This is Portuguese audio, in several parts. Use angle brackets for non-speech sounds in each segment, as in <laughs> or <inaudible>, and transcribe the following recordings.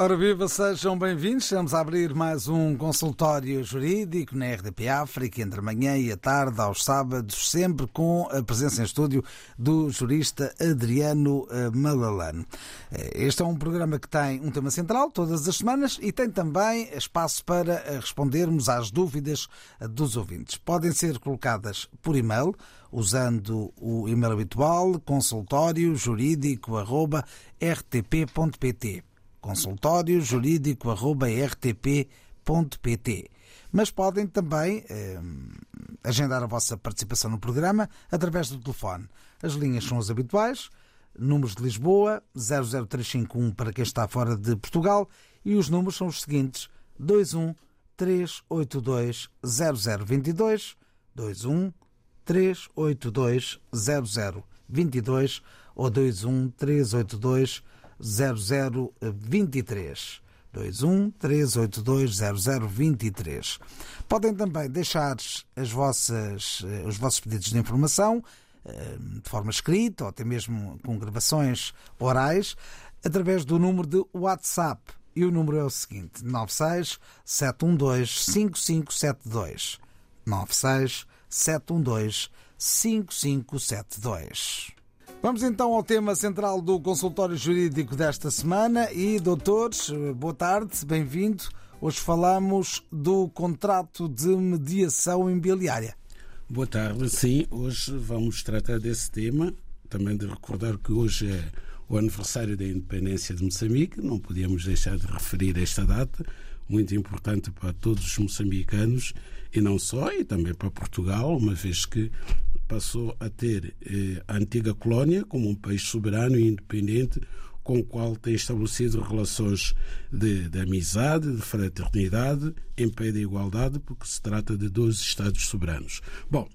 Ora viva, sejam bem-vindos. Estamos a abrir mais um consultório jurídico na RDP África, entre a manhã e a tarde, aos sábados, sempre com a presença em estúdio do jurista Adriano eh, Malalano. Eh, Este é um programa que tem um tema central todas as semanas e tem também espaço para eh, respondermos às dúvidas dos ouvintes. Podem ser colocadas por e-mail, usando o e-mail habitual consultório jurídico.rtp.pt consultório jurídico.rtp.pt. Mas podem também eh, agendar a vossa participação no programa através do telefone. As linhas são as habituais, números de Lisboa, 00351 para quem está fora de Portugal, e os números são os seguintes: 21 382 0022, 21 382 0022 ou 21 382 0023. 21 382 0023. Podem também deixar as vossas, eh, os vossos pedidos de informação eh, de forma escrita ou até mesmo com gravações orais através do número de WhatsApp. E o número é o seguinte: 96 712 5572. 96 712 5572. Vamos então ao tema central do consultório jurídico desta semana e, doutores, boa tarde, bem-vindo. Hoje falamos do contrato de mediação imobiliária. Boa tarde, sim, hoje vamos tratar desse tema. Também de recordar que hoje é o aniversário da independência de Moçambique, não podíamos deixar de referir esta data, muito importante para todos os moçambicanos e não só, e também para Portugal, uma vez que passou a ter eh, a antiga colónia como um país soberano e independente com o qual tem estabelecido relações de, de amizade, de fraternidade, em pé de igualdade, porque se trata de dois Estados soberanos. Bom,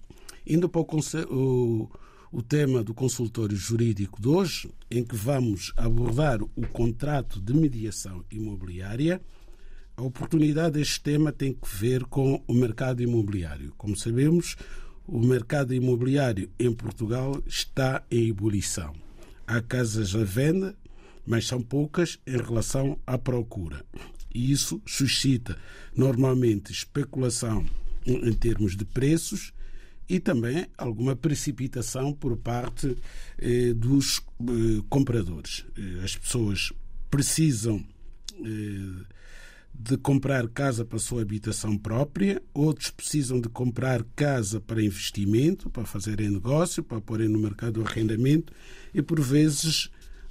indo para o, o, o tema do consultório jurídico de hoje, em que vamos abordar o contrato de mediação imobiliária, a oportunidade deste tema tem que ver com o mercado imobiliário. Como sabemos, o mercado imobiliário em Portugal está em ebulição. Há casas à venda, mas são poucas em relação à procura. E isso suscita normalmente especulação em termos de preços e também alguma precipitação por parte eh, dos eh, compradores. As pessoas precisam eh, de comprar casa para a sua habitação própria, outros precisam de comprar casa para investimento, para fazerem negócio, para porem no mercado de arrendamento e, por vezes,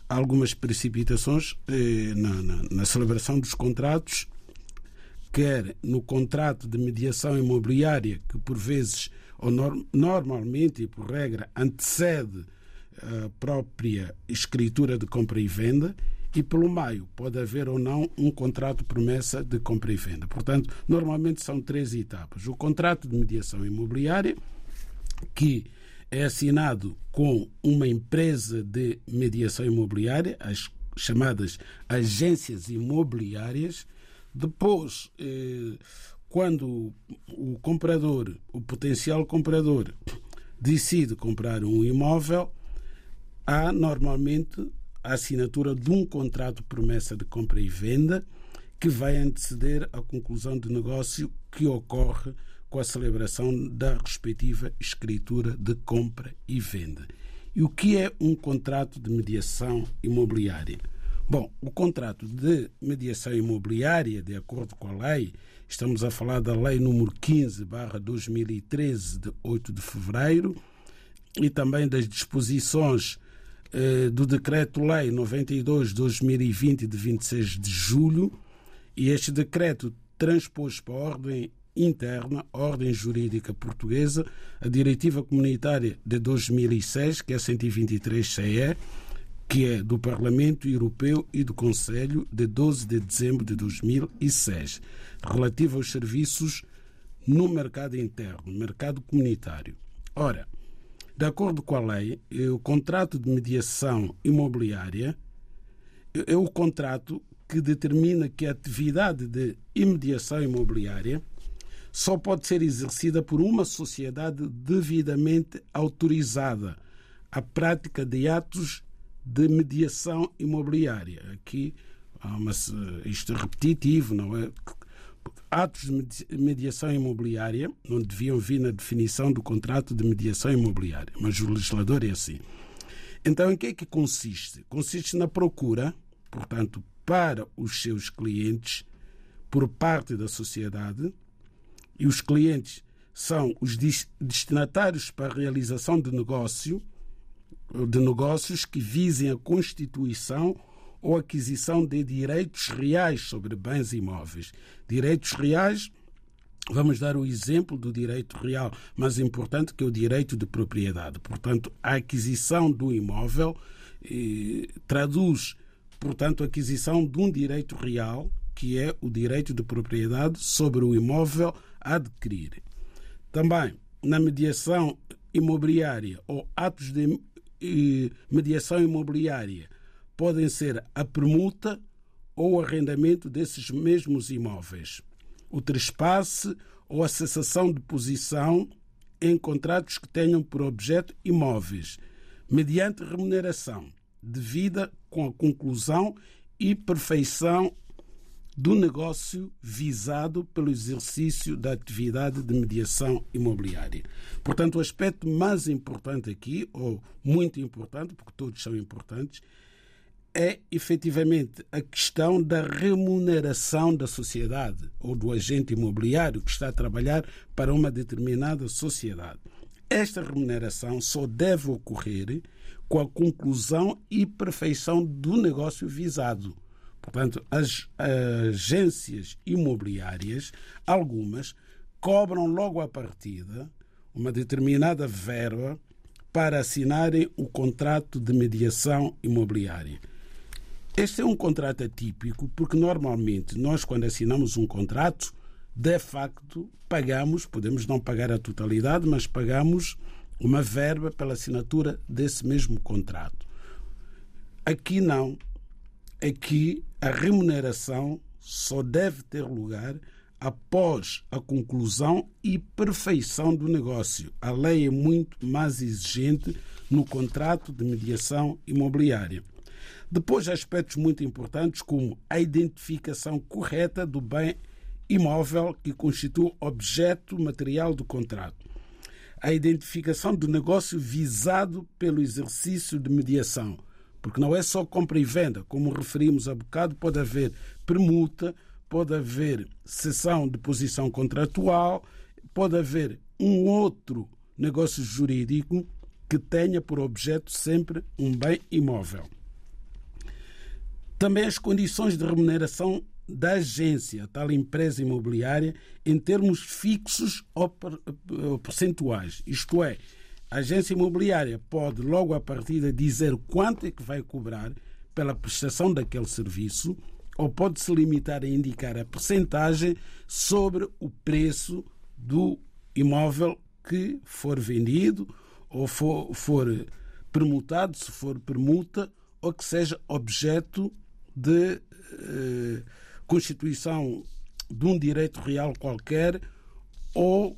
algumas precipitações eh, na, na, na, celebração dos contratos, quer no contrato de mediação imobiliária, que por vezes, ou norm, normalmente e por regra, antecede a própria escritura de compra e venda, e pelo meio pode haver ou não um contrato promessa de compra e venda. Portanto, normalmente são três etapas. O contrato de mediação imobiliária, que é assinado com uma empresa de mediação imobiliária, as chamadas agências imobiliárias. Depois, eh, quando o comprador, o potencial comprador, decide comprar um imóvel, há normalmente a assinatura de um contrato de promessa de compra e venda que vai anteceder a conclusão de negócio que ocorre com a celebração da respectiva escritura de compra e venda. E o que é um contrato de mediação imobiliária? Bom, o contrato de mediação imobiliária, de acordo com a lei, estamos a falar da Lei número 15, 2013, de 8 de fevereiro, e também das disposições do Decreto-Lei 92-2020, de 26 de julho, e este decreto transpôs para a ordem interna, ordem jurídica portuguesa, a Diretiva Comunitária de 2006, que é 123 CE, que é do Parlamento Europeu e do Conselho de 12 de dezembro de 2006, relativa aos serviços no mercado interno, mercado comunitário. Ora, de acordo com a lei, o contrato de mediação imobiliária é o contrato que determina que a atividade de imediação imobiliária só pode ser exercida por uma sociedade devidamente autorizada à prática de atos de mediação imobiliária. Aqui isto é repetitivo, não é? Atos de mediação imobiliária não deviam vir na definição do contrato de mediação imobiliária, mas o legislador é assim. Então, em que é que consiste? Consiste na procura, portanto, para os seus clientes, por parte da sociedade, e os clientes são os destinatários para a realização de negócio, de negócios que visem a constituição ou aquisição de direitos reais sobre bens imóveis. Direitos reais, vamos dar o exemplo do direito real mais importante, que é o direito de propriedade. Portanto, a aquisição do imóvel eh, traduz, portanto, a aquisição de um direito real, que é o direito de propriedade sobre o imóvel a adquirir. Também, na mediação imobiliária ou atos de eh, mediação imobiliária, podem ser a permuta ou o arrendamento desses mesmos imóveis, o trespasse ou a cessação de posição em contratos que tenham por objeto imóveis, mediante remuneração devida com a conclusão e perfeição do negócio visado pelo exercício da atividade de mediação imobiliária. Portanto, o aspecto mais importante aqui, ou muito importante, porque todos são importantes, é efetivamente a questão da remuneração da sociedade ou do agente imobiliário que está a trabalhar para uma determinada sociedade. Esta remuneração só deve ocorrer com a conclusão e perfeição do negócio visado. Portanto, as agências imobiliárias, algumas, cobram logo à partida uma determinada verba para assinarem o contrato de mediação imobiliária. Este é um contrato atípico porque normalmente nós, quando assinamos um contrato, de facto pagamos, podemos não pagar a totalidade, mas pagamos uma verba pela assinatura desse mesmo contrato. Aqui não. Aqui a remuneração só deve ter lugar após a conclusão e perfeição do negócio. A lei é muito mais exigente no contrato de mediação imobiliária. Depois, aspectos muito importantes, como a identificação correta do bem imóvel que constitui objeto material do contrato, a identificação do negócio visado pelo exercício de mediação, porque não é só compra e venda, como referimos há bocado, pode haver permuta, pode haver cessão de posição contratual, pode haver um outro negócio jurídico que tenha por objeto sempre um bem imóvel. Também as condições de remuneração da agência, tal empresa imobiliária, em termos fixos ou percentuais. Isto é, a agência imobiliária pode, logo a partir dizer quanto é que vai cobrar pela prestação daquele serviço, ou pode se limitar a indicar a percentagem sobre o preço do imóvel que for vendido ou for, for permutado, se for permuta, ou que seja objeto de eh, constituição de um direito real qualquer ou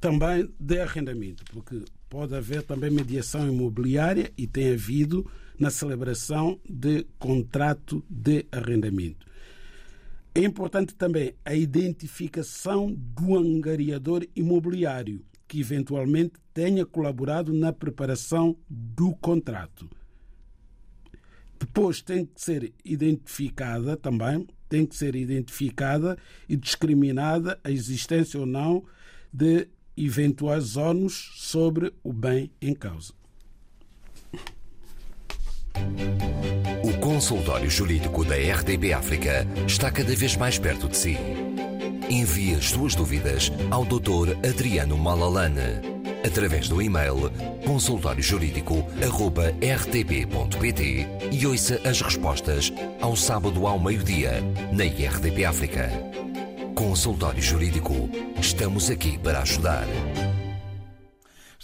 também de arrendamento, porque pode haver também mediação imobiliária e tem havido na celebração de contrato de arrendamento. É importante também a identificação do angariador imobiliário que eventualmente tenha colaborado na preparação do contrato. Depois tem que ser identificada também, tem que ser identificada e discriminada a existência ou não de eventuais ónus sobre o bem em causa. O consultório jurídico da RDB África está cada vez mais perto de si. Envie as suas dúvidas ao Dr. Adriano Malalane através do e-mail consultóriojurídico.rtp.pt e ouça as respostas ao sábado ao meio-dia na IRTP África. Consultório Jurídico. Estamos aqui para ajudar.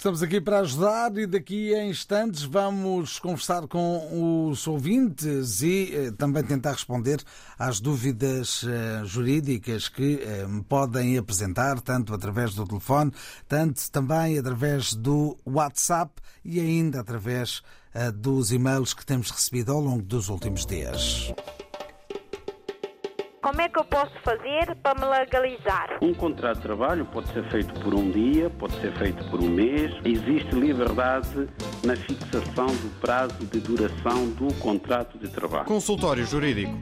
Estamos aqui para ajudar e daqui a instantes vamos conversar com os ouvintes e eh, também tentar responder às dúvidas eh, jurídicas que eh, me podem apresentar, tanto através do telefone, tanto também através do WhatsApp e ainda através dos e-mails que temos recebido ao longo dos últimos dias. Como é que eu posso fazer para me legalizar? Um contrato de trabalho pode ser feito por um dia, pode ser feito por um mês. Existe liberdade na fixação do prazo de duração do contrato de trabalho. Consultório Jurídico.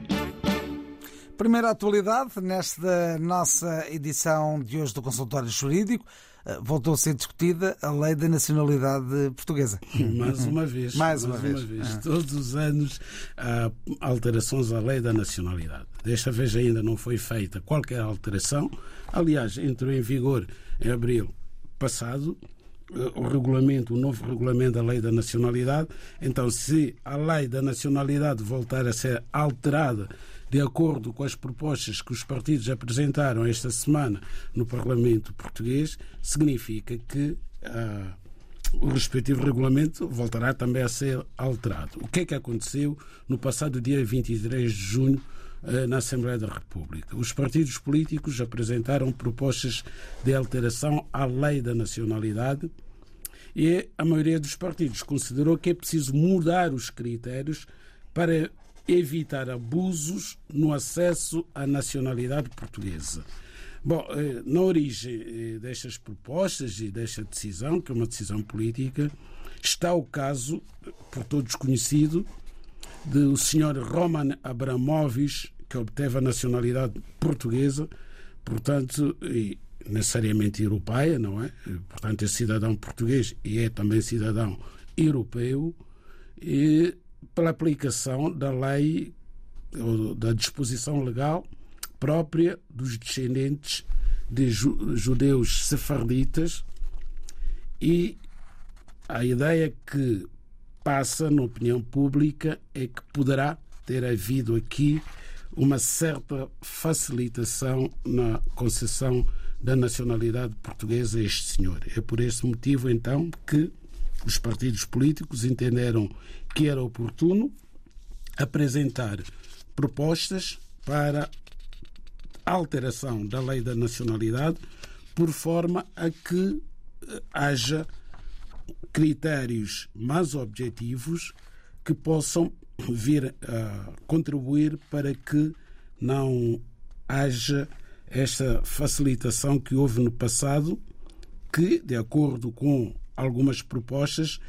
Primeira atualidade nesta nossa edição de hoje do Consultório Jurídico. eh, Voltou a ser discutida a lei da nacionalidade portuguesa. <laughs> Mais uma vez. Mais uma vez. Ah. Todos os anos há alterações à lei da nacionalidade. Desta vez ainda não foi feita qualquer alteração. Aliás, entrou em vigor em abril passado eh, o regulamento, o novo regulamento da lei da nacionalidade. Então, se a lei da nacionalidade voltar a ser alterada de acordo com as propostas que os partidos apresentaram esta semana no Parlamento português, significa que ah, o respectivo regulamento voltará também a ser alterado. O que é que aconteceu no passado dia 23 de junho na Assembleia da República? Os partidos políticos apresentaram propostas de alteração à lei da nacionalidade e a maioria dos partidos considerou que é preciso mudar os critérios para evitar abusos no acesso à nacionalidade portuguesa. Bom, eh, na origem eh, destas propostas e desta decisão, que é uma decisão política, está o caso, por todos conhecido, do Sr. Roman Abramovich, que obteve a nacionalidade portuguesa, portanto, e necessariamente europeia, não é? Portanto, é cidadão português e é também cidadão europeu, e pela aplicação da lei, ou da disposição legal própria dos descendentes de ju- judeus sefarditas e a ideia que passa na opinião pública é que poderá ter havido aqui uma certa facilitação na concessão da nacionalidade portuguesa a este senhor. É por esse motivo, então, que os partidos políticos entenderam que era oportuno apresentar propostas para alteração da lei da nacionalidade por forma a que eh, haja critérios mais objetivos que possam vir a contribuir para que não haja esta facilitação que houve no passado, que, de acordo com algumas propostas,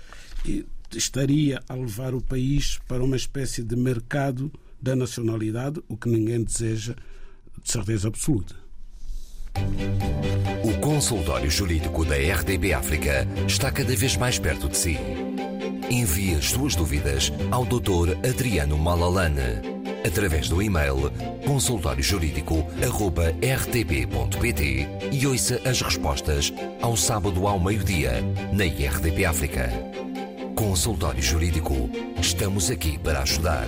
estaria a levar o país para uma espécie de mercado da nacionalidade, o que ninguém deseja de certeza absoluta. O consultório jurídico da RDB África está cada vez mais perto de si. Envie as suas dúvidas ao Dr. Adriano Malalane através do e-mail consultóriojurídico.rtp.pt e ouça as respostas ao sábado ao meio-dia na RDP África. Consultório Jurídico. Estamos aqui para ajudar.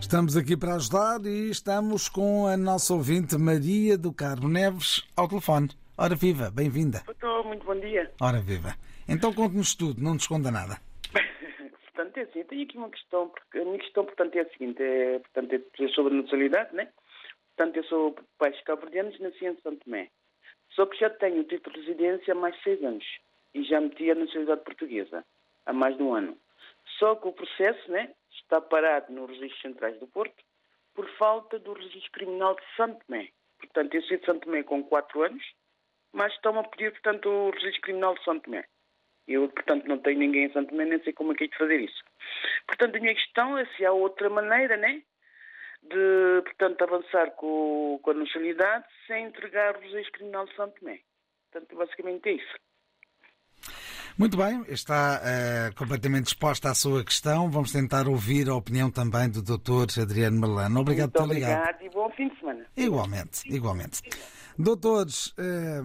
Estamos aqui para ajudar e estamos com a nossa ouvinte Maria do Carmo Neves ao telefone. Ora viva, bem-vinda. Estou, muito bom dia. Ora viva. Então conte-nos tudo, não nos esconda nada. Eu tenho aqui uma questão, porque a minha questão, portanto, é a seguinte, é, portanto, é sobre a nacionalidade, né? Portanto, eu sou pais cabo-verdianos nasci em São Tomé. Só que já tenho o título de residência há mais de seis anos e já meti a nacionalidade portuguesa há mais de um ano. Só que o processo, né, está parado nos registros centrais do Porto por falta do registro criminal de São Tomé. Portanto, eu saí de São Tomé com quatro anos, mas estão a pedir, portanto, o registro criminal de São Tomé. Eu, portanto, não tenho ninguém em Santo Tomé, nem sei como é que é de fazer isso. Portanto, a minha questão é se há outra maneira, né? De, portanto, avançar com, com a nacionalidade sem entregar o registro criminal de Santo Tomé. Portanto, basicamente é isso. Muito bem, está eh, completamente exposta à sua questão. Vamos tentar ouvir a opinião também do Dr. Adriano Malano. Obrigado Muito por ter ligado. obrigado e bom fim de semana. Igualmente, igualmente. Doutores, eh,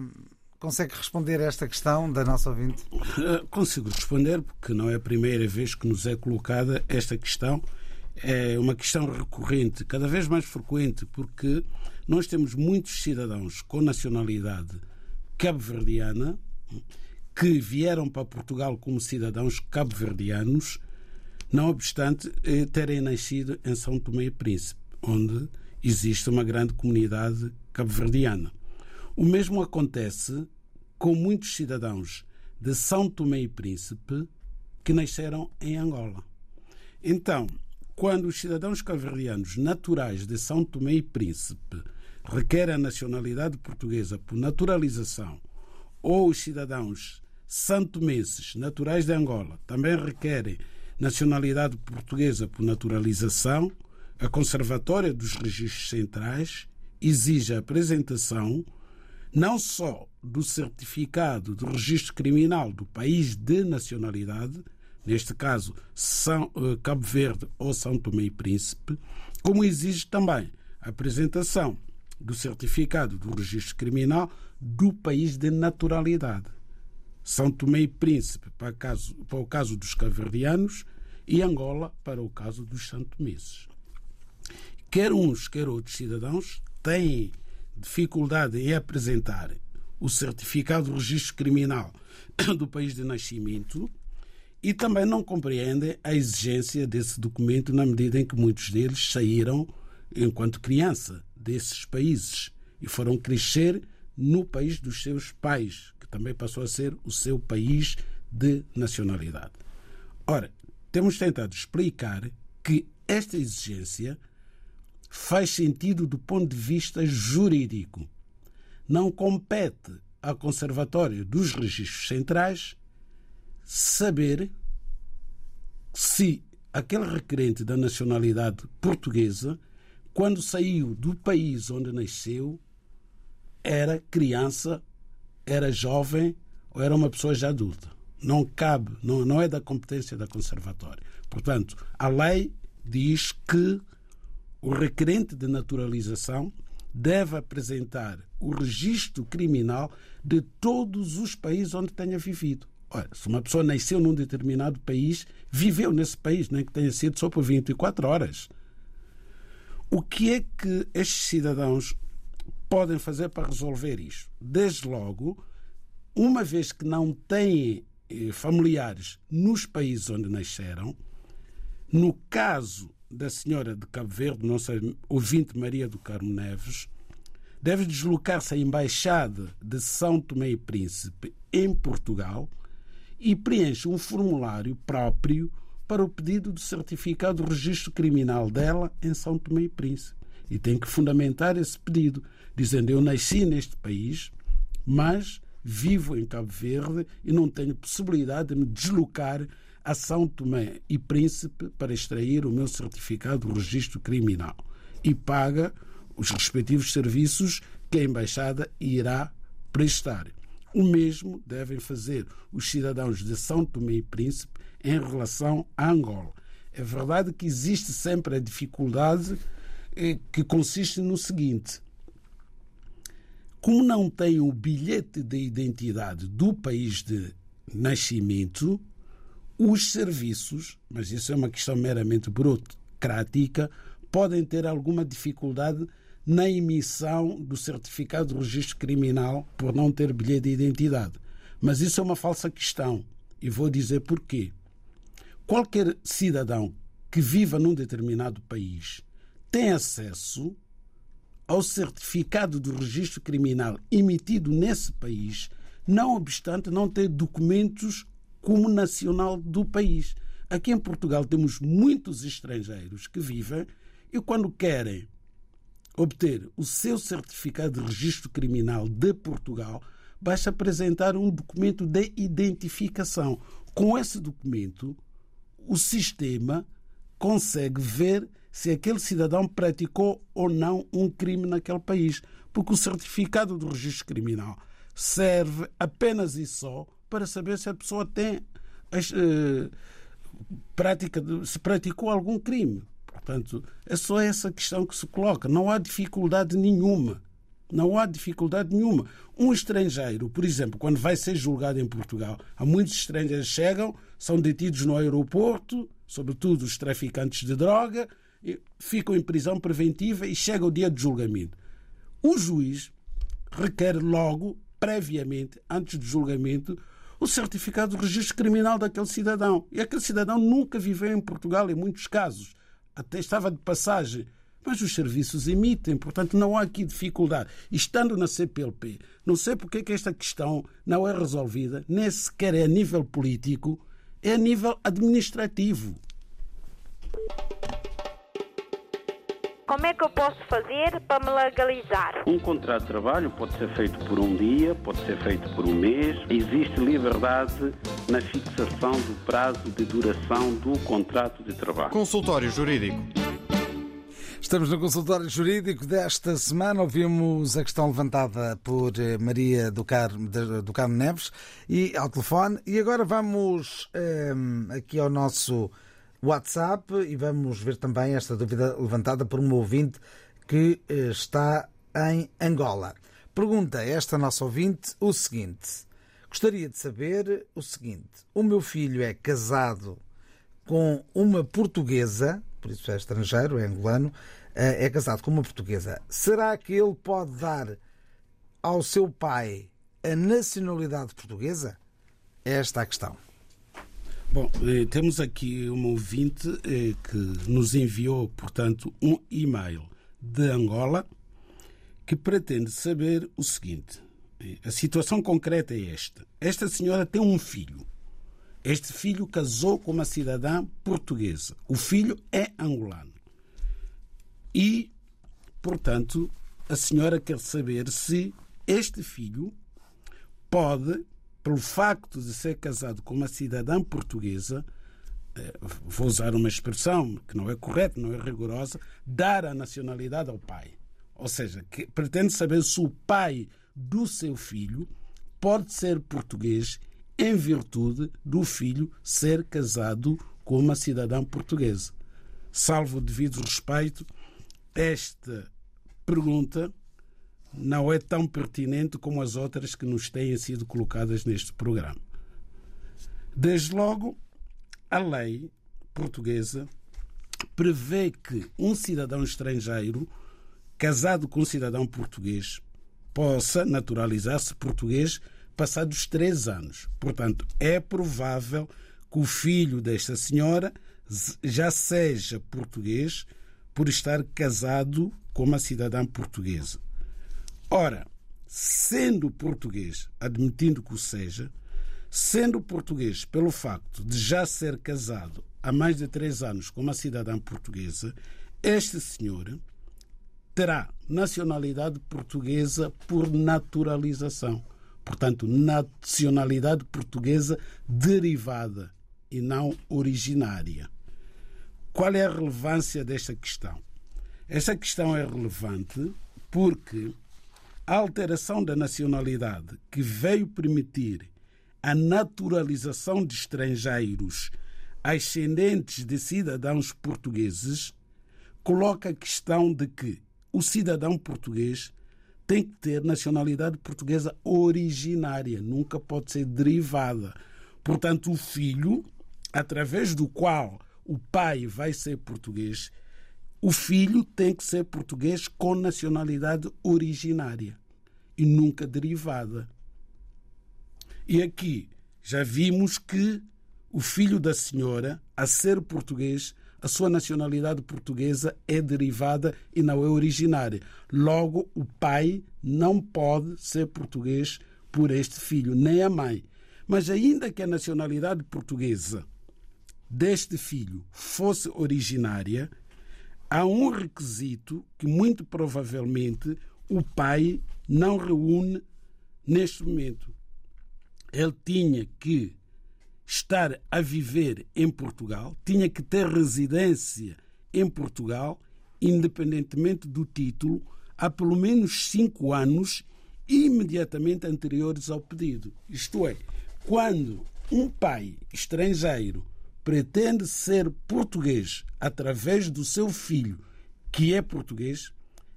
consegue responder a esta questão da nossa ouvinte? Eh, Consigo responder, porque não é a primeira vez que nos é colocada esta questão. É uma questão recorrente, cada vez mais frequente, porque nós temos muitos cidadãos com nacionalidade cabo-verdiana que vieram para Portugal como cidadãos cabo-verdianos, não obstante eh, terem nascido em São Tomé e Príncipe, onde existe uma grande comunidade cabo-verdiana. O mesmo acontece com muitos cidadãos de São Tomé e Príncipe que nasceram em Angola. Então, quando os cidadãos cabo-verdianos naturais de São Tomé e Príncipe requerem a nacionalidade portuguesa por naturalização, ou os cidadãos santomenses naturais de Angola também requerem nacionalidade portuguesa por naturalização, a Conservatória dos Registros Centrais exige a apresentação não só do certificado do registro criminal do país de nacionalidade, neste caso São, eh, Cabo Verde ou São Tomé e Príncipe, como exige também a apresentação do certificado do registro criminal do país de naturalidade. São Tomé e Príncipe para, caso, para o caso dos caverdianos e Angola para o caso dos santomeses. Quer uns, quer outros cidadãos têm dificuldade em apresentar o certificado de registro criminal <coughs> do país de nascimento e também não compreendem a exigência desse documento na medida em que muitos deles saíram enquanto criança desses países e foram crescer no país dos seus pais, que também passou a ser o seu país de nacionalidade. Ora, temos tentado explicar que esta exigência faz sentido do ponto de vista jurídico. Não compete ao Conservatório dos Registros Centrais saber se aquele requerente da nacionalidade portuguesa, quando saiu do país onde nasceu, era criança, era jovem ou era uma pessoa já adulta. Não cabe, não, não é da competência da Conservatória. Portanto, a lei diz que o requerente de naturalização deve apresentar o registro criminal de todos os países onde tenha vivido. Ora, se uma pessoa nasceu num determinado país, viveu nesse país, nem que tenha sido só por 24 horas. O que é que estes cidadãos podem fazer para resolver isto? Desde logo, uma vez que não têm eh, familiares nos países onde nasceram, no caso da senhora de Cabo Verde, nossa ouvinte Maria do Carmo Neves, deve deslocar-se à Embaixada de São Tomé e Príncipe, em Portugal, e preenche um formulário próprio para o pedido de certificado de registro criminal dela em São Tomé e Príncipe. E tem que fundamentar esse pedido, dizendo: Eu nasci neste país, mas vivo em Cabo Verde e não tenho possibilidade de me deslocar a São Tomé e Príncipe para extrair o meu certificado de registro criminal e paga os respectivos serviços que a Embaixada irá prestar. O mesmo devem fazer os cidadãos de São Tomé e Príncipe em relação a Angola. É verdade que existe sempre a dificuldade eh, que consiste no seguinte: como não tem o bilhete de identidade do país de nascimento, os serviços, mas isso é uma questão meramente burocrática, podem ter alguma dificuldade na emissão do certificado de registro criminal por não ter bilhete de identidade. Mas isso é uma falsa questão e vou dizer porquê. Qualquer cidadão que viva num determinado país tem acesso ao certificado de registro criminal emitido nesse país, não obstante não ter documentos como nacional do país. Aqui em Portugal temos muitos estrangeiros que vivem e, quando querem obter o seu certificado de registro criminal de Portugal, basta apresentar um documento de identificação. Com esse documento, o sistema consegue ver se aquele cidadão praticou ou não um crime naquele país, porque o certificado de registro criminal serve apenas e só para saber se a pessoa tem uh, prática de, se praticou algum crime. Portanto, é só essa questão que se coloca. Não há dificuldade nenhuma. Não há dificuldade nenhuma. Um estrangeiro, por exemplo, quando vai ser julgado em Portugal, há muitos estrangeiros que chegam, são detidos no aeroporto, sobretudo os traficantes de droga, ficam em prisão preventiva e chega o dia de julgamento. O juiz requer logo, previamente, antes do julgamento, o certificado do registro criminal daquele cidadão. E aquele cidadão nunca viveu em Portugal, em muitos casos. Até estava de passagem. Mas os serviços emitem, portanto não há aqui dificuldade. Estando na CPLP, não sei porque é que esta questão não é resolvida, nem sequer é a nível político, é a nível administrativo. Como é que eu posso fazer para me legalizar? Um contrato de trabalho pode ser feito por um dia, pode ser feito por um mês. Existe liberdade na fixação do prazo de duração do contrato de trabalho. Consultório Jurídico. Estamos no consultório jurídico desta semana. Ouvimos a questão levantada por eh, Maria do Carmo, do Carmo Neves e ao telefone. E agora vamos um, ehm, aqui ao nosso WhatsApp e vamos ver também esta dúvida levantada por um ouvinte que eh, está em Angola. Pergunta esta nossa ouvinte o seguinte: Gostaria de saber o seguinte: o meu filho é casado com uma portuguesa, por isso é estrangeiro, é angolano, eh, é casado com uma portuguesa. Será que ele pode dar ao seu pai a nacionalidade portuguesa? É esta a questão. Bom, eh, temos aqui um ouvinte eh, que nos enviou, portanto, um e-mail de Angola que pretende saber o seguinte. Eh, a situação concreta é esta. Esta senhora tem um filho. Este filho casou com uma cidadã portuguesa. O filho é angolano. E, portanto, a senhora quer saber se este filho pode pelo facto de ser casado com uma cidadã portuguesa, eh, vou usar uma expressão que não é correta, não é rigorosa, dar a nacionalidade ao pai. Ou seja, que pretende saber se o pai do seu filho pode ser português em virtude do filho ser casado com uma cidadã portuguesa. Salvo o devido respeito, esta pergunta não é tão pertinente como as outras que nos têm sido colocadas neste programa. Desde logo, a lei portuguesa prevê que um cidadão estrangeiro casado com um cidadão português possa naturalizar-se português passados três anos. Portanto, é provável que o filho desta senhora já seja português por estar casado com uma cidadã portuguesa. Ora, sendo português, admitindo que o seja, sendo português pelo facto de já ser casado há mais de três anos com uma cidadã portuguesa, este senhor terá nacionalidade portuguesa por naturalização. Portanto, nacionalidade portuguesa derivada e não originária. Qual é a relevância desta questão? Esta questão é relevante porque a alteração da nacionalidade que veio permitir a naturalização de estrangeiros ascendentes de cidadãos portugueses coloca a questão de que o cidadão português tem que ter nacionalidade portuguesa originária, nunca pode ser derivada. Portanto, o filho, através do qual o pai vai ser português, o filho tem que ser português com nacionalidade originária e nunca derivada. E aqui já vimos que o filho da senhora, a ser português, a sua nacionalidade portuguesa é derivada e não é originária. Logo, o pai não pode ser português por este filho, nem a mãe. Mas, ainda que a nacionalidade portuguesa deste filho fosse originária, há um requisito que, muito provavelmente, o pai não reúne neste momento. Ele tinha que estar a viver em Portugal, tinha que ter residência em Portugal, independentemente do título, há pelo menos cinco anos imediatamente anteriores ao pedido. Isto é, quando um pai estrangeiro pretende ser português através do seu filho, que é português,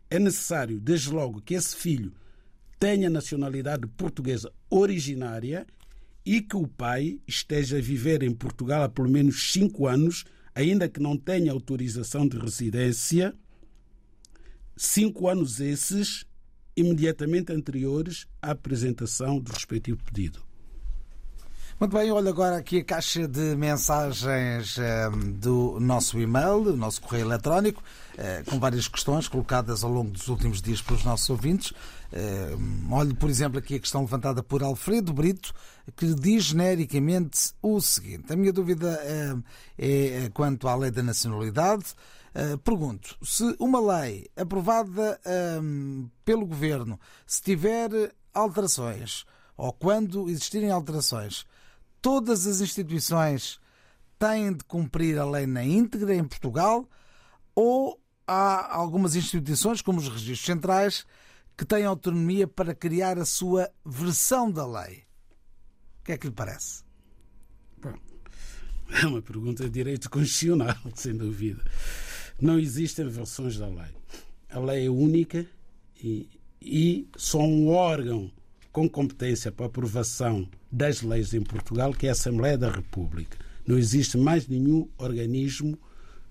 é necessário, desde logo, que esse filho tenha nacionalidade portuguesa originária e que o pai esteja a viver em Portugal há pelo menos cinco anos, ainda que não tenha autorização de residência, cinco anos esses imediatamente anteriores à apresentação do respectivo pedido. Muito bem, olha agora aqui a caixa de mensagens um, do nosso e-mail, do nosso correio eletrónico, uh, com várias questões colocadas ao longo dos últimos dias pelos nossos ouvintes. Uh, olhe, por exemplo, aqui a questão levantada por Alfredo Brito, que diz genericamente o seguinte: a minha dúvida uh, é quanto à lei da nacionalidade. Uh, pergunto, se uma lei aprovada pelo Governo, se tiver alterações, ou quando existirem alterações, todas as instituições têm de cumprir a lei na íntegra em Portugal, ou há algumas instituições, como os registros centrais, que têm autonomia para criar a sua versão da lei? O que é que lhe parece? Bom, <laughs> é uma pergunta de direito constitucional, <laughs> sem dúvida. Não existem versões da lei. A lei é única e, e só um órgão com competência para aprovação das leis em Portugal, que é a Assembleia da República. Não existe mais nenhum organismo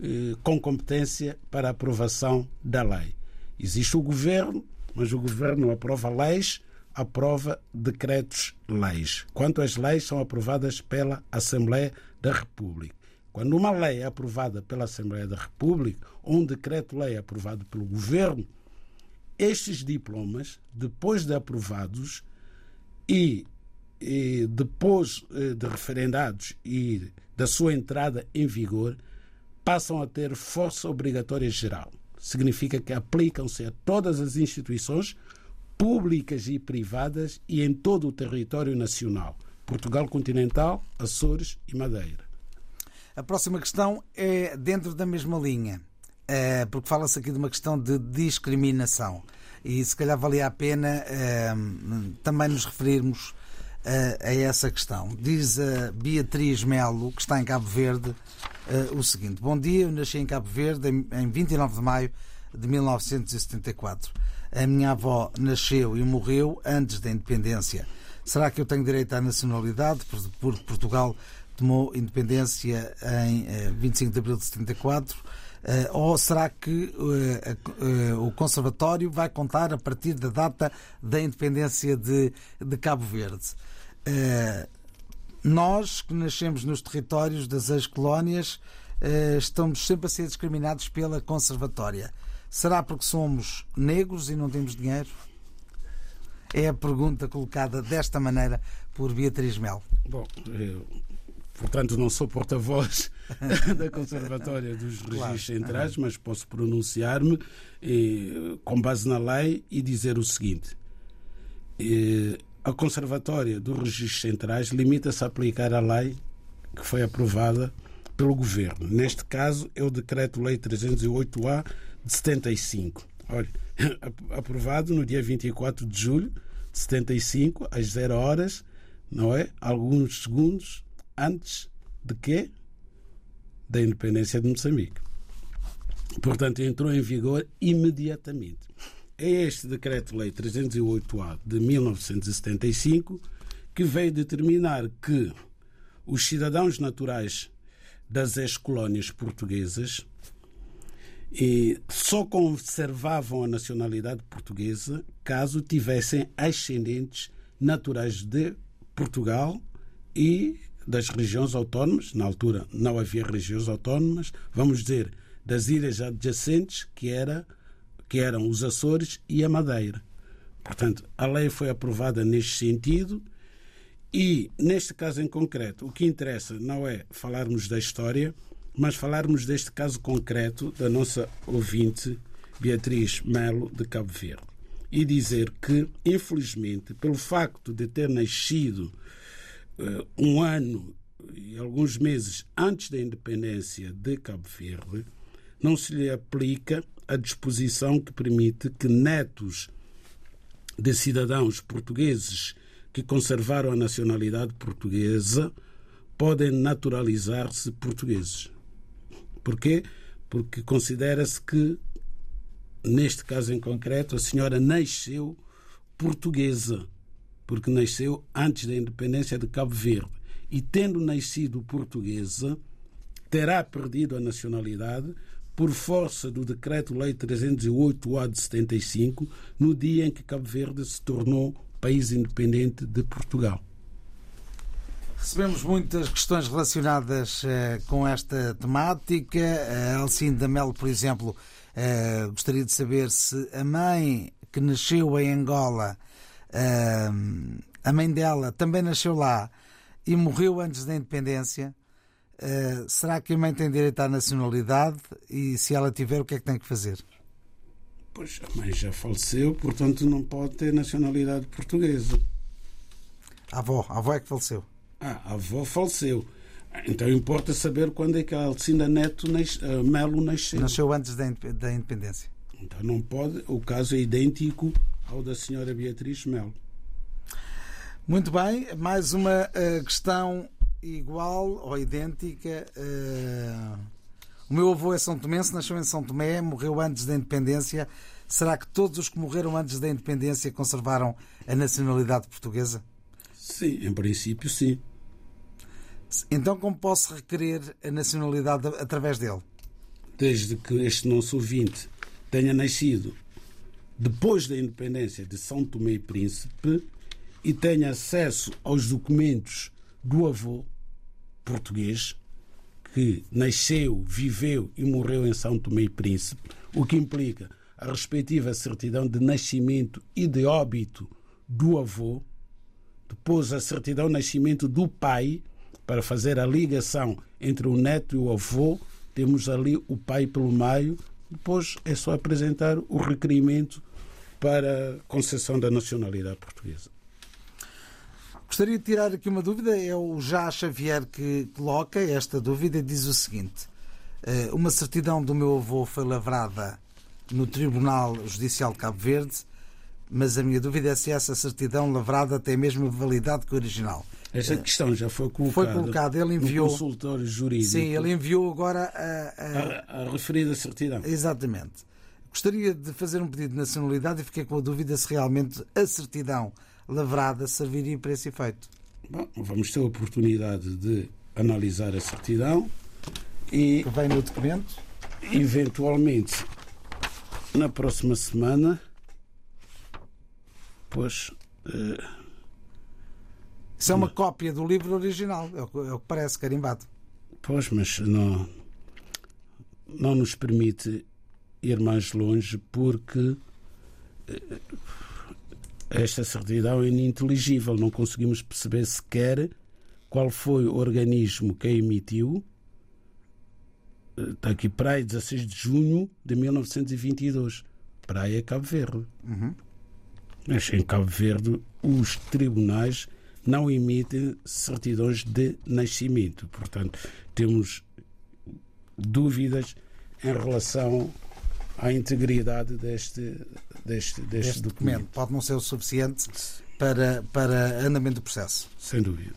eh, com competência para aprovação da lei. Existe o governo, mas o governo aprova leis, aprova decretos-leis. Quanto às leis, são aprovadas pela Assembleia da República. Quando uma lei é aprovada pela Assembleia da República ou um decreto-lei é aprovado pelo Governo, estes diplomas, depois de aprovados e, e depois eh, de referendados e da sua entrada em vigor, passam a ter força obrigatória geral. Significa que aplicam-se a todas as instituições públicas e privadas e em todo o território nacional, Portugal continental, Açores e Madeira. A próxima questão é dentro da mesma linha, eh, porque fala-se aqui de uma questão de discriminação. E se calhar valia a pena eh, também nos referirmos eh, a essa questão. Diz a Beatriz Melo, que está em Cabo Verde, o seguinte: Bom dia, eu nasci em Cabo Verde em 29 de maio de 1974. A minha avó nasceu e morreu antes da independência. Será que eu tenho direito à nacionalidade? Porque Portugal tomou independência em 25 eh, de abril de 74. Eh, ou será que eh, o Conservatório vai contar a partir da data da independência de, de Cabo Verde? Nós, que nascemos nos territórios das ex-colónias, estamos sempre a ser discriminados pela Conservatória. Será porque somos negros e não temos dinheiro? É a pergunta colocada desta maneira por Beatriz Mel. Bom, Portanto, não sou porta-voz <laughs> da Conservatória dos Registros. Centrais, mas posso pronunciar-me eh, com base na lei e dizer o seguinte: eh, a Conservatória dos Registros Centrais limita-se a aplicar a lei que foi aprovada pelo Governo. Neste caso, é o Decreto-Lei 308-A de 75. Olha, <coughs> aprovado no dia 24 de julho de 75, às 0 horas, não é? Alguns segundos antes de quê? Da independência de Moçambique. Portanto, entrou em vigor imediatamente. É este Decreto-Lei 308-A de 1975 que veio determinar que os cidadãos naturais das ex-colónias portuguesas e só conservavam a nacionalidade portuguesa caso tivessem ascendentes naturais de Portugal e das regiões autónomas, na altura não havia regiões autónomas, vamos dizer, das ilhas adjacentes, que, era, que eram os Açores e a Madeira. Portanto, a lei foi aprovada neste sentido e, neste caso em concreto, o que interessa não é falarmos da história, mas falarmos deste caso concreto da nossa ouvinte Beatriz Melo de Cabo Verde e dizer que, infelizmente, pelo facto de ter nascido um ano e alguns meses antes da independência de Cabo Verde, não se lhe aplica a disposição que permite que netos de cidadãos portugueses que conservaram a nacionalidade portuguesa podem naturalizar-se portugueses. Porquê? Porque considera-se que, neste caso em concreto, a senhora nasceu portuguesa porque nasceu antes da independência de Cabo Verde. E tendo nascido portuguesa, terá perdido a nacionalidade por força do Decreto-Lei 308-A de 75, no dia em que Cabo Verde se tornou país independente de Portugal. Recebemos muitas questões relacionadas uh, com esta temática. A Alcinda Melo, por exemplo, uh, gostaria de saber se a mãe que nasceu em Angola, uh, a mãe dela também nasceu lá e morreu antes da independência. será que a mãe tem direito à nacionalidade? E se ela tiver, o que é que tem que fazer? Pois a mãe já faleceu, portanto não pode ter nacionalidade portuguesa. A avó, a avó é que faleceu. Ah, a avó faleceu. Então importa saber quando é que a Alcinda Neto uh, Melo nasceu. Nasceu antes da, da independência. Então não pode, o caso é idêntico ao da senhora Beatriz Melo. Muito bem, mais uma uh, questão igual ou idêntica. Uh, o meu avô é São Tomense, nasceu em São Tomé, morreu antes da independência. Será que todos os que morreram antes da independência conservaram a nacionalidade portuguesa? Sim, em princípio, sim. Então, como posso requerer a nacionalidade através dele? Desde que este nosso ouvinte tenha nascido depois da independência de São Tomé e Príncipe e tenha acesso aos documentos do avô português que nasceu, viveu e morreu em São Tomé e Príncipe, o que implica a respectiva certidão de nascimento e de óbito do avô, depois a certidão de nascimento do pai para fazer a ligação entre o neto e o avô. Temos ali o pai pelo meio. Depois é só apresentar o requerimento para concessão da nacionalidade portuguesa. Gostaria de tirar aqui uma dúvida. É o Já Xavier que coloca esta dúvida e diz o seguinte: eh, Uma certidão do meu avô foi lavrada no Tribunal Judicial de Cabo Verde, mas a minha dúvida é se essa certidão lavrada tem a mesma validade que o original. Essa questão já foi colocada. Foi colocada, ele enviou. No consultório jurídico. Sim, ele enviou agora a, a, a, a referida certidão. Exatamente. Gostaria de fazer um pedido de nacionalidade e fiquei com a dúvida se realmente a certidão lavrada serviria para esse efeito. Bom, vamos ter a oportunidade de analisar a certidão e. Que vem no documento? Eventualmente, na próxima semana, pois. Uh, isso é uma cópia do livro original, é o, é o que parece, carimbado. Pois, mas não, não nos permite ir mais longe porque eh, esta certidão é ininteligível. Não conseguimos perceber sequer qual foi o organismo que a emitiu. Está aqui Praia, 16 de junho de 1922. Praia Cabo Verde. Uhum. Mas em Cabo Verde, os tribunais não emitem certidões de nascimento. Portanto, temos dúvidas em relação à integridade deste, deste, deste este documento. documento. Pode não ser o suficiente para, para andamento do processo. Sem dúvida.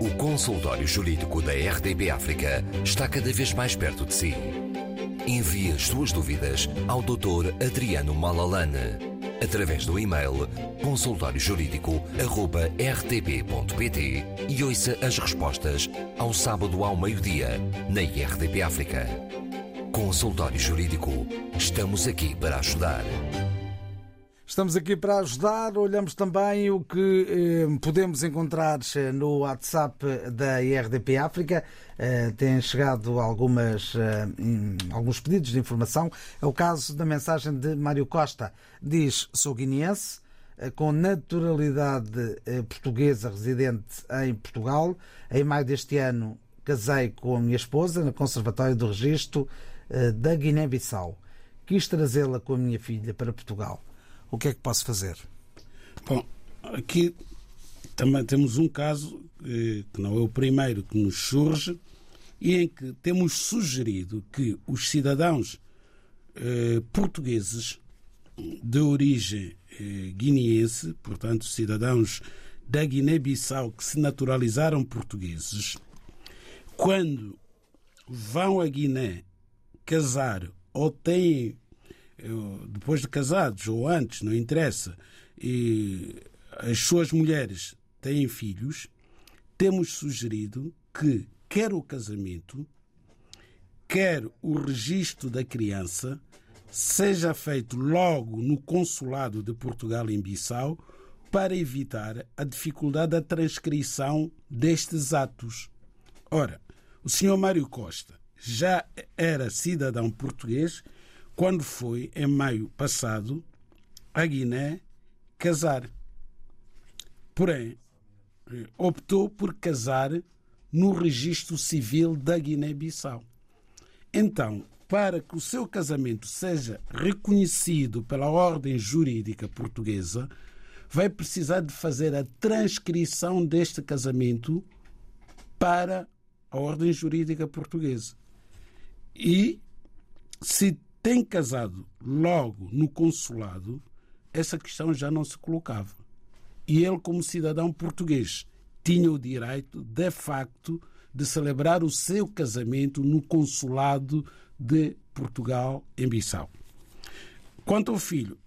O consultório jurídico da RDB África está cada vez mais perto de si. Envie as suas dúvidas ao Dr. Adriano Malalane através do e-mail consultóriojurídico.rtp.pt e ouça as respostas ao sábado ao meio-dia na RDP África. Consultório Jurídico. Estamos aqui para ajudar. Estamos aqui para ajudar. Olhamos também o que eh, podemos encontrar eh, no WhatsApp da IRDP África. Eh, têm chegado algumas, eh, alguns pedidos de informação. É o caso da mensagem de Mário Costa. Diz: Sou guineense, eh, com naturalidade eh, portuguesa, residente em Portugal. Em maio deste ano casei com a minha esposa no Conservatório do Registro da Guiné-Bissau. Quis trazê-la com a minha filha para Portugal o que é que posso fazer? Bom, aqui também temos um caso eh, que não é o primeiro que nos surge e em que temos sugerido que os cidadãos eh, portugueses de origem eh, guineense, portanto, cidadãos da Guiné-Bissau que se naturalizaram portugueses, quando vão a Guiné casar ou têm depois de casados ou antes, não interessa, e as suas mulheres têm filhos, temos sugerido que quer o casamento, quer o registro da criança seja feito logo no consulado de Portugal em Bissau para evitar a dificuldade da transcrição destes atos. Ora, o senhor Mário Costa já era cidadão português quando foi, em maio passado, a Guiné casar. Porém, optou por casar no registro civil da Guiné-Bissau. Então, para que o seu casamento seja reconhecido pela ordem jurídica portuguesa, vai precisar de fazer a transcrição deste casamento para a ordem jurídica portuguesa. E se tem casado logo no consulado, essa questão já não se colocava. E ele, como cidadão português, tinha o direito, de facto, de celebrar o seu casamento no consulado de Portugal em Bissau. Quanto ao filho,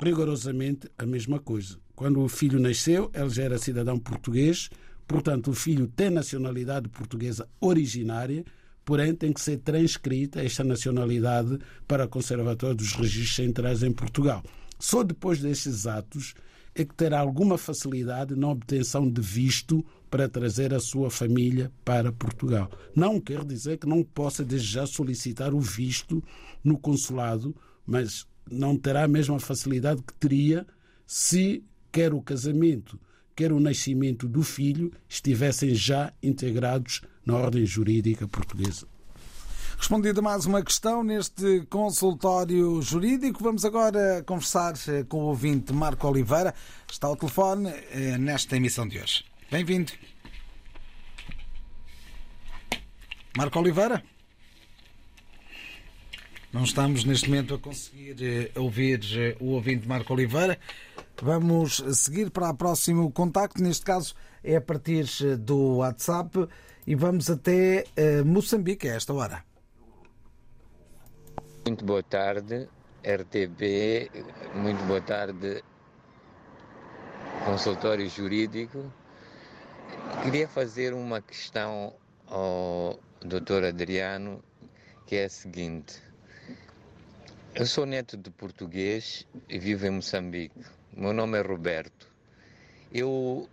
rigorosamente a mesma coisa. Quando o filho nasceu, ele já era cidadão português, portanto, o filho tem nacionalidade portuguesa originária, porém tem que ser transcrita esta nacionalidade para a Conservatória dos Registros Centrais em Portugal. Só depois destes atos é que terá alguma facilidade na obtenção de visto para trazer a sua família para Portugal. Não quer dizer que não possa desde já solicitar o visto no consulado, mas não terá a mesma facilidade que teria se quer o casamento, quer o nascimento do filho estivessem já integrados na ordem jurídica portuguesa. Respondida mais uma questão neste consultório jurídico, vamos agora conversar eh, com o ouvinte Marco Oliveira. Está ao telefone eh, nesta emissão de hoje. Bem-vindo. Marco Oliveira? Não estamos neste momento a conseguir eh, ouvir o ouvinte Marco Oliveira. Vamos seguir para o próximo contacto. Neste caso é a partir do WhatsApp e vamos até Moçambique a esta hora. Muito boa tarde, RTP, muito boa tarde, consultório jurídico. Queria fazer uma questão ao Dr. Adriano, que é a seguinte. Eu sou neto de português e vivo em Moçambique. Meu nome é Roberto. Eu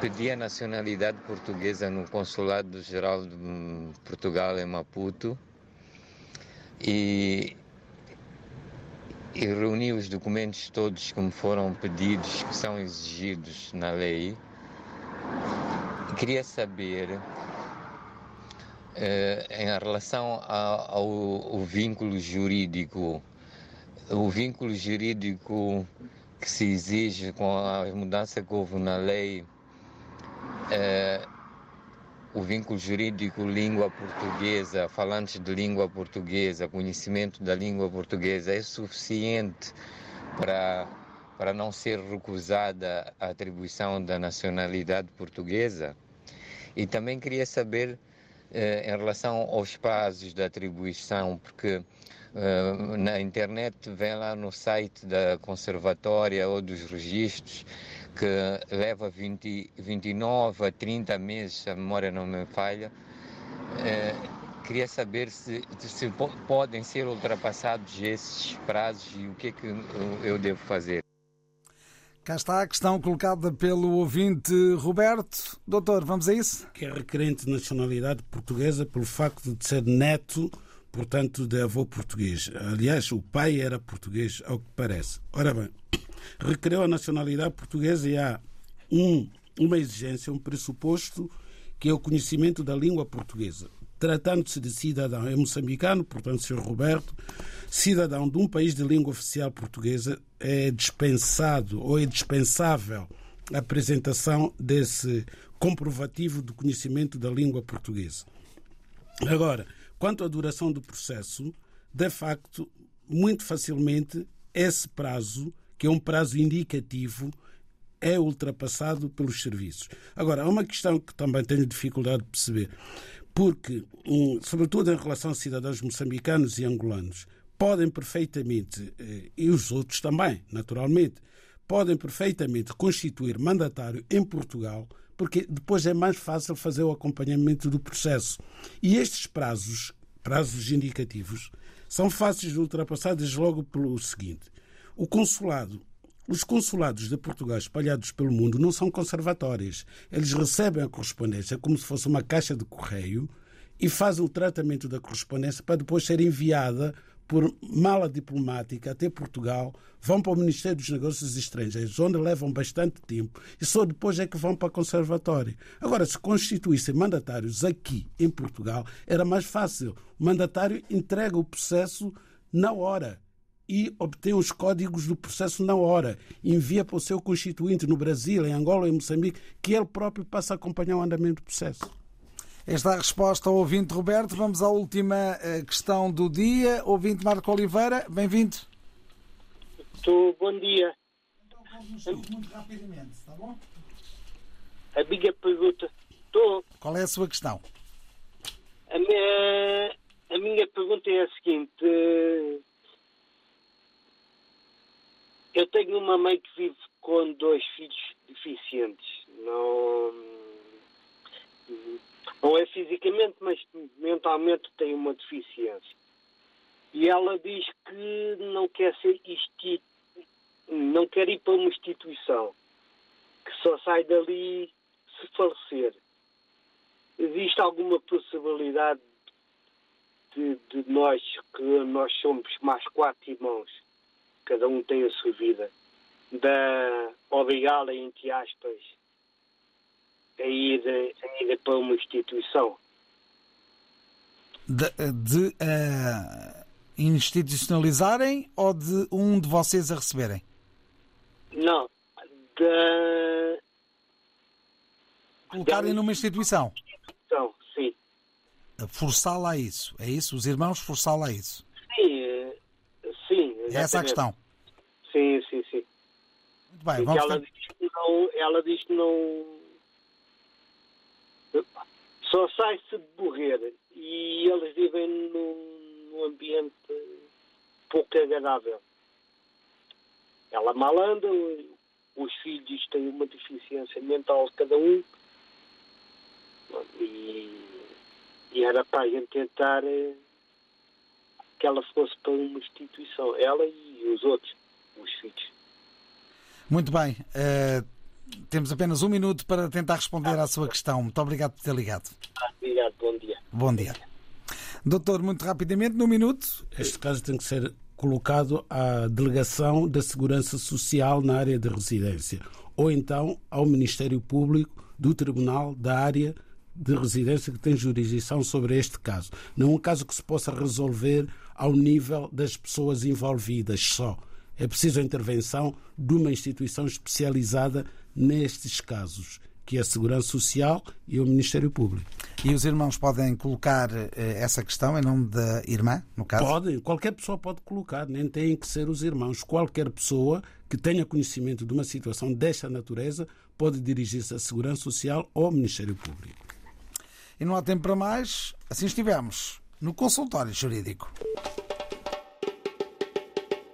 pedi a nacionalidade portuguesa no Consulado Geral de Portugal em Maputo e, e reuni os documentos todos que me foram pedidos, que são exigidos na lei. Queria saber, eh, em relação ao, ao, ao, vínculo jurídico, o vínculo jurídico que se exige com a mudança que houve na lei. Eh, o vínculo jurídico língua portuguesa, falantes de língua portuguesa, conhecimento da língua portuguesa é suficiente para, para não ser recusada a atribuição da nacionalidade portuguesa? E também queria saber eh, em relação aos prazos da atribuição, porque na internet vem lá no site da conservatória ou dos registros que leva 20, 29 a 30 meses, se a memória não me falha. É, queria saber se, se podem ser ultrapassados esses prazos e o que é que eu devo fazer. Cá está a questão colocada pelo ouvinte Roberto. Doutor, vamos a isso? Que é requerente de nacionalidade portuguesa pelo facto de ser neto, portanto, de avô português. Aliás, o pai era português, ao que parece. Ora bem, <coughs> requereu a nacionalidade portuguesa e há um, uma exigência, um pressuposto, que é o conhecimento da língua portuguesa. Tratando-se de cidadão é moçambicano, portanto, Sr. Roberto, cidadão de um país de língua oficial portuguesa, é dispensado ou é dispensável a apresentação desse comprovativo do conhecimento da língua portuguesa. Agora, quanto à duração do processo, de facto, muito facilmente esse prazo que é um prazo indicativo, é ultrapassado pelos serviços. Agora, há uma questão que também tenho dificuldade de perceber, porque, sobretudo em relação a cidadãos moçambicanos e angolanos, podem perfeitamente, eh, e os outros também, naturalmente, podem perfeitamente constituir mandatário em Portugal, porque depois é mais fácil fazer o acompanhamento do processo. E estes prazos, prazos indicativos, são fáceis de ultrapassar desde logo pelo seguinte: o consulado Os consulados de Portugal espalhados pelo mundo não são conservatórios. Eles recebem a correspondência como se fosse uma caixa de correio e fazem o tratamento da correspondência para depois ser enviada por mala diplomática até Portugal, vão para o Ministério dos Negócios Estrangeiros, onde levam bastante tempo, e só depois é que vão para o Conservatório. Agora, se constituíssem mandatários aqui em Portugal, era mais fácil. O mandatário entrega o processo na hora e obtém os códigos do processo na hora. Envia para o seu constituinte no Brasil, em Angola em Moçambique, que ele próprio passa a acompanhar o andamento do processo. Esta é a resposta ao ouvinte Roberto. Vamos à última eh, questão do dia. Ouvinte Marco Oliveira, bem-vindo. Estou, bom dia. Muito rapidamente, está bom? A minha pergunta. Estou. Qual é a sua questão? A minha, a minha pergunta é a seguinte. Eu tenho uma mãe que vive com dois filhos deficientes. Não, não é fisicamente, mas mentalmente tem uma deficiência. E ela diz que não quer ser isti... não quer ir para uma instituição, que só sai dali se falecer. Existe alguma possibilidade de, de nós, que nós somos mais quatro irmãos, cada um tem a sua vida, da obrigá-la, entre aspas, a ir, a ir para uma instituição. De, de uh, institucionalizarem ou de um de vocês a receberem? Não. De... Colocarem numa instituição? Então, sim. Forçá-la a isso. É isso? Os irmãos forçá-la a isso? Sim, eh, sim. É essa a questão? Sim, sim, sim. Muito bem, vamos ela, ter... diz que não, ela diz que não. Só sai-se de morrer e eles vivem num, num ambiente pouco agradável. Ela mal anda, os filhos têm uma deficiência mental cada um e, e era para a gente tentar eh, que ela fosse para uma instituição, ela e os outros, os filhos. Muito bem. Uh, temos apenas um minuto para tentar responder à sua questão. Muito obrigado por ter ligado. Obrigado, bom dia. Bom dia. Doutor, muito rapidamente, num minuto. Este caso tem que ser colocado à Delegação da Segurança Social na área de residência ou então ao Ministério Público do Tribunal da área de residência que tem jurisdição sobre este caso. Não é um caso que se possa resolver ao nível das pessoas envolvidas só. É preciso a intervenção de uma instituição especializada nestes casos, que é a Segurança Social e o Ministério Público. E os irmãos podem colocar eh, essa questão em nome da irmã, no caso? Podem, qualquer pessoa pode colocar, nem têm que ser os irmãos. Qualquer pessoa que tenha conhecimento de uma situação desta natureza pode dirigir-se à Segurança Social ou ao Ministério Público. E não há tempo para mais, assim estivemos no consultório jurídico.